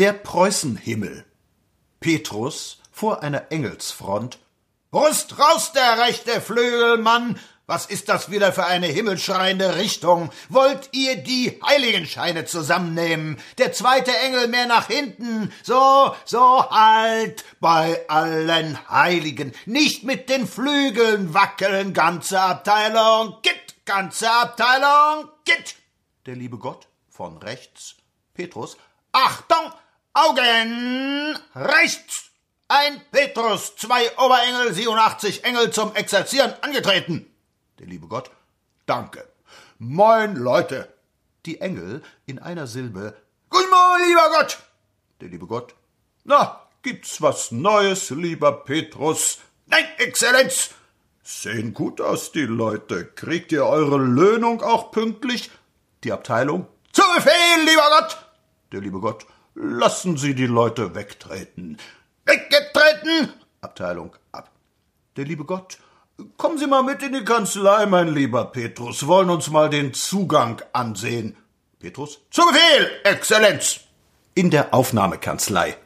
Der Preußenhimmel. Petrus vor einer Engelsfront. Rust raus, der rechte Flügelmann! Was ist das wieder für eine himmelschreiende Richtung? Wollt ihr die Heiligenscheine zusammennehmen? Der zweite Engel mehr nach hinten. So, so halt bei allen Heiligen. Nicht mit den Flügeln wackeln, ganze Abteilung. Git, ganze Abteilung. Git. Der liebe Gott von rechts. Petrus. Achtung! Augen! Rechts! Ein Petrus, zwei Oberengel, 87 Engel zum Exerzieren angetreten. Der liebe Gott. Danke. Moin, Leute. Die Engel in einer Silbe. Guten Morgen, lieber Gott. Der liebe Gott. Na, gibt's was Neues, lieber Petrus? Nein, Exzellenz. Sehen gut aus, die Leute. Kriegt ihr eure Löhnung auch pünktlich? Die Abteilung. Zu Befehl, lieber Gott. Der liebe Gott. Lassen Sie die Leute wegtreten. Weggetreten. Abteilung ab. Der liebe Gott. Kommen Sie mal mit in die Kanzlei, mein lieber Petrus, wollen uns mal den Zugang ansehen. Petrus. Zu Befehl, Exzellenz. In der Aufnahmekanzlei.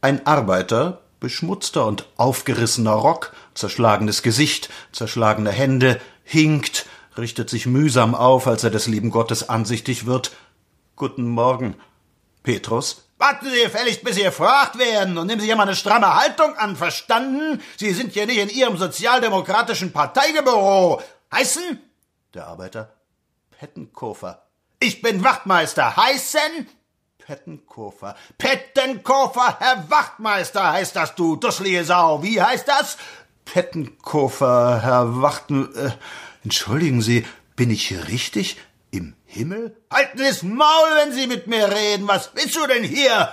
Ein Arbeiter, beschmutzter und aufgerissener Rock, zerschlagenes Gesicht, zerschlagene Hände, hinkt, richtet sich mühsam auf, als er des lieben Gottes ansichtig wird. Guten Morgen. Petrus. Warten Sie gefälligst, bis Sie gefragt werden und nehmen Sie hier mal eine stramme Haltung an, verstanden? Sie sind hier nicht in Ihrem sozialdemokratischen Parteigebüro. Heißen? Der Arbeiter. Pettenkofer. Ich bin Wachtmeister. Heißen? Pettenkofer. Pettenkofer, Herr Wachtmeister heißt das, du dusselige Sau. Wie heißt das? Pettenkofer, Herr Wachten. Äh, entschuldigen Sie, bin ich richtig? Im Himmel? Halten Sie's Maul, wenn Sie mit mir reden. Was bist du denn hier?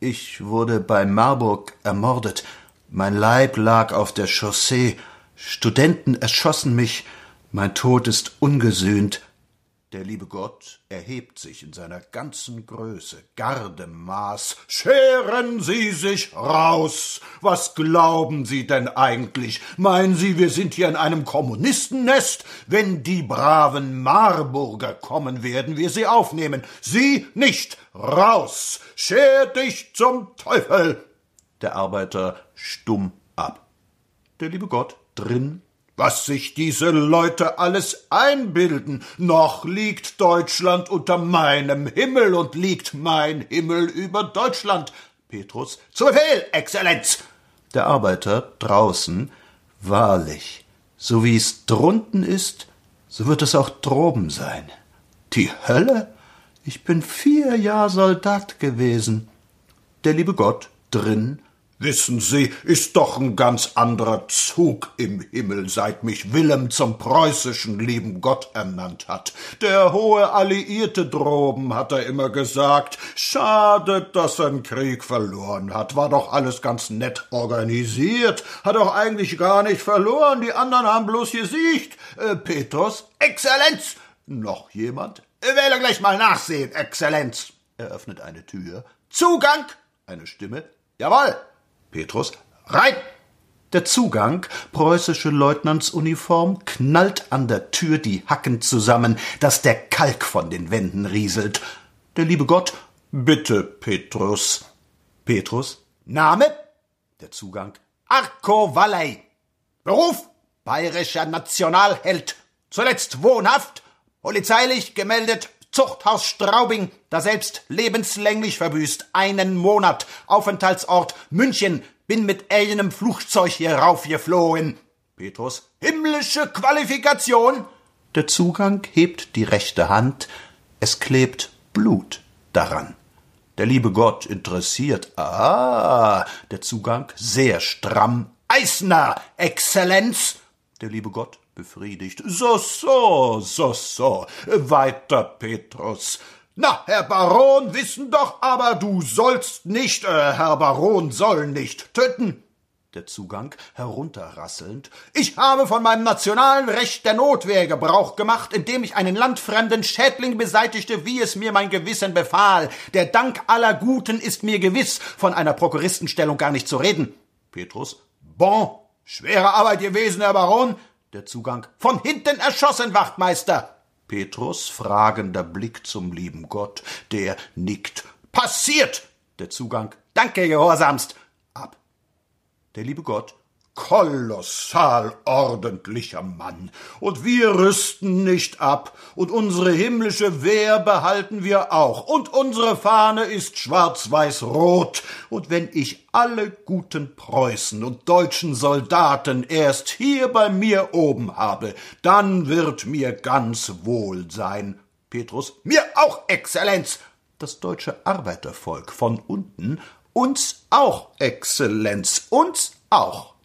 Ich wurde bei Marburg ermordet. Mein Leib lag auf der Chaussee. Studenten erschossen mich. Mein Tod ist ungesühnt. Der liebe Gott erhebt sich in seiner ganzen Größe, Gardemaß. Scheren Sie sich raus! Was glauben Sie denn eigentlich? Meinen Sie, wir sind hier in einem Kommunistennest? Wenn die braven Marburger kommen, werden wir sie aufnehmen. Sie nicht! Raus! Scher dich zum Teufel! Der Arbeiter stumm ab. Der liebe Gott drin was sich diese Leute alles einbilden. Noch liegt Deutschland unter meinem Himmel und liegt mein Himmel über Deutschland. Petrus. Zu Befehl, Exzellenz. Der Arbeiter draußen. Wahrlich, so wie es drunten ist, so wird es auch droben sein. Die Hölle? Ich bin vier Jahr Soldat gewesen. Der liebe Gott drin Wissen Sie, ist doch ein ganz anderer Zug im Himmel, seit mich Willem zum preußischen lieben Gott ernannt hat. Der hohe Alliierte droben, hat er immer gesagt. Schade, dass er einen Krieg verloren hat. War doch alles ganz nett organisiert. Hat doch eigentlich gar nicht verloren. Die anderen haben bloß gesiegt. Äh, Petrus? Exzellenz! Noch jemand? Ich werde gleich mal nachsehen, Exzellenz. Er öffnet eine Tür. Zugang! Eine Stimme. Jawohl! Petrus, rein! Der Zugang, preußische Leutnantsuniform, knallt an der Tür die Hacken zusammen, dass der Kalk von den Wänden rieselt. Der liebe Gott, bitte, Petrus. Petrus, Name? Der Zugang, Arco Valley. Beruf? Bayerischer Nationalheld. Zuletzt wohnhaft, polizeilich gemeldet Zuchthaus Straubing, daselbst lebenslänglich verbüßt, einen Monat, Aufenthaltsort München, bin mit eigenem Flugzeug hier raufgeflohen. Petrus, himmlische Qualifikation. Der Zugang hebt die rechte Hand, es klebt Blut daran. Der liebe Gott interessiert. Ah, der Zugang sehr stramm. Eisner, Exzellenz. Der liebe Gott befriedigt. So, so, so, so. Weiter, Petrus. Na, Herr Baron, wissen doch aber, du sollst nicht, äh, Herr Baron soll nicht töten. Der Zugang herunterrasselnd. Ich habe von meinem nationalen Recht der Notwehr Gebrauch gemacht, indem ich einen landfremden Schädling beseitigte, wie es mir mein Gewissen befahl. Der Dank aller Guten ist mir gewiss, von einer Prokuristenstellung gar nicht zu reden. Petrus. Bon, schwere Arbeit gewesen, Herr Baron. Der Zugang. Von hinten erschossen, Wachtmeister. Petrus fragender Blick zum lieben Gott, der nickt. Passiert! Der Zugang, danke gehorsamst, ab. Der liebe Gott, kolossal ordentlicher Mann, und wir rüsten nicht ab, und unsere himmlische Wehr behalten wir auch, und unsere Fahne ist schwarz-weiß-rot, und wenn ich alle guten Preußen und deutschen Soldaten erst hier bei mir oben habe, dann wird mir ganz wohl sein. Petrus, mir auch, Exzellenz. Das deutsche Arbeitervolk von unten, uns auch, Exzellenz, uns auch.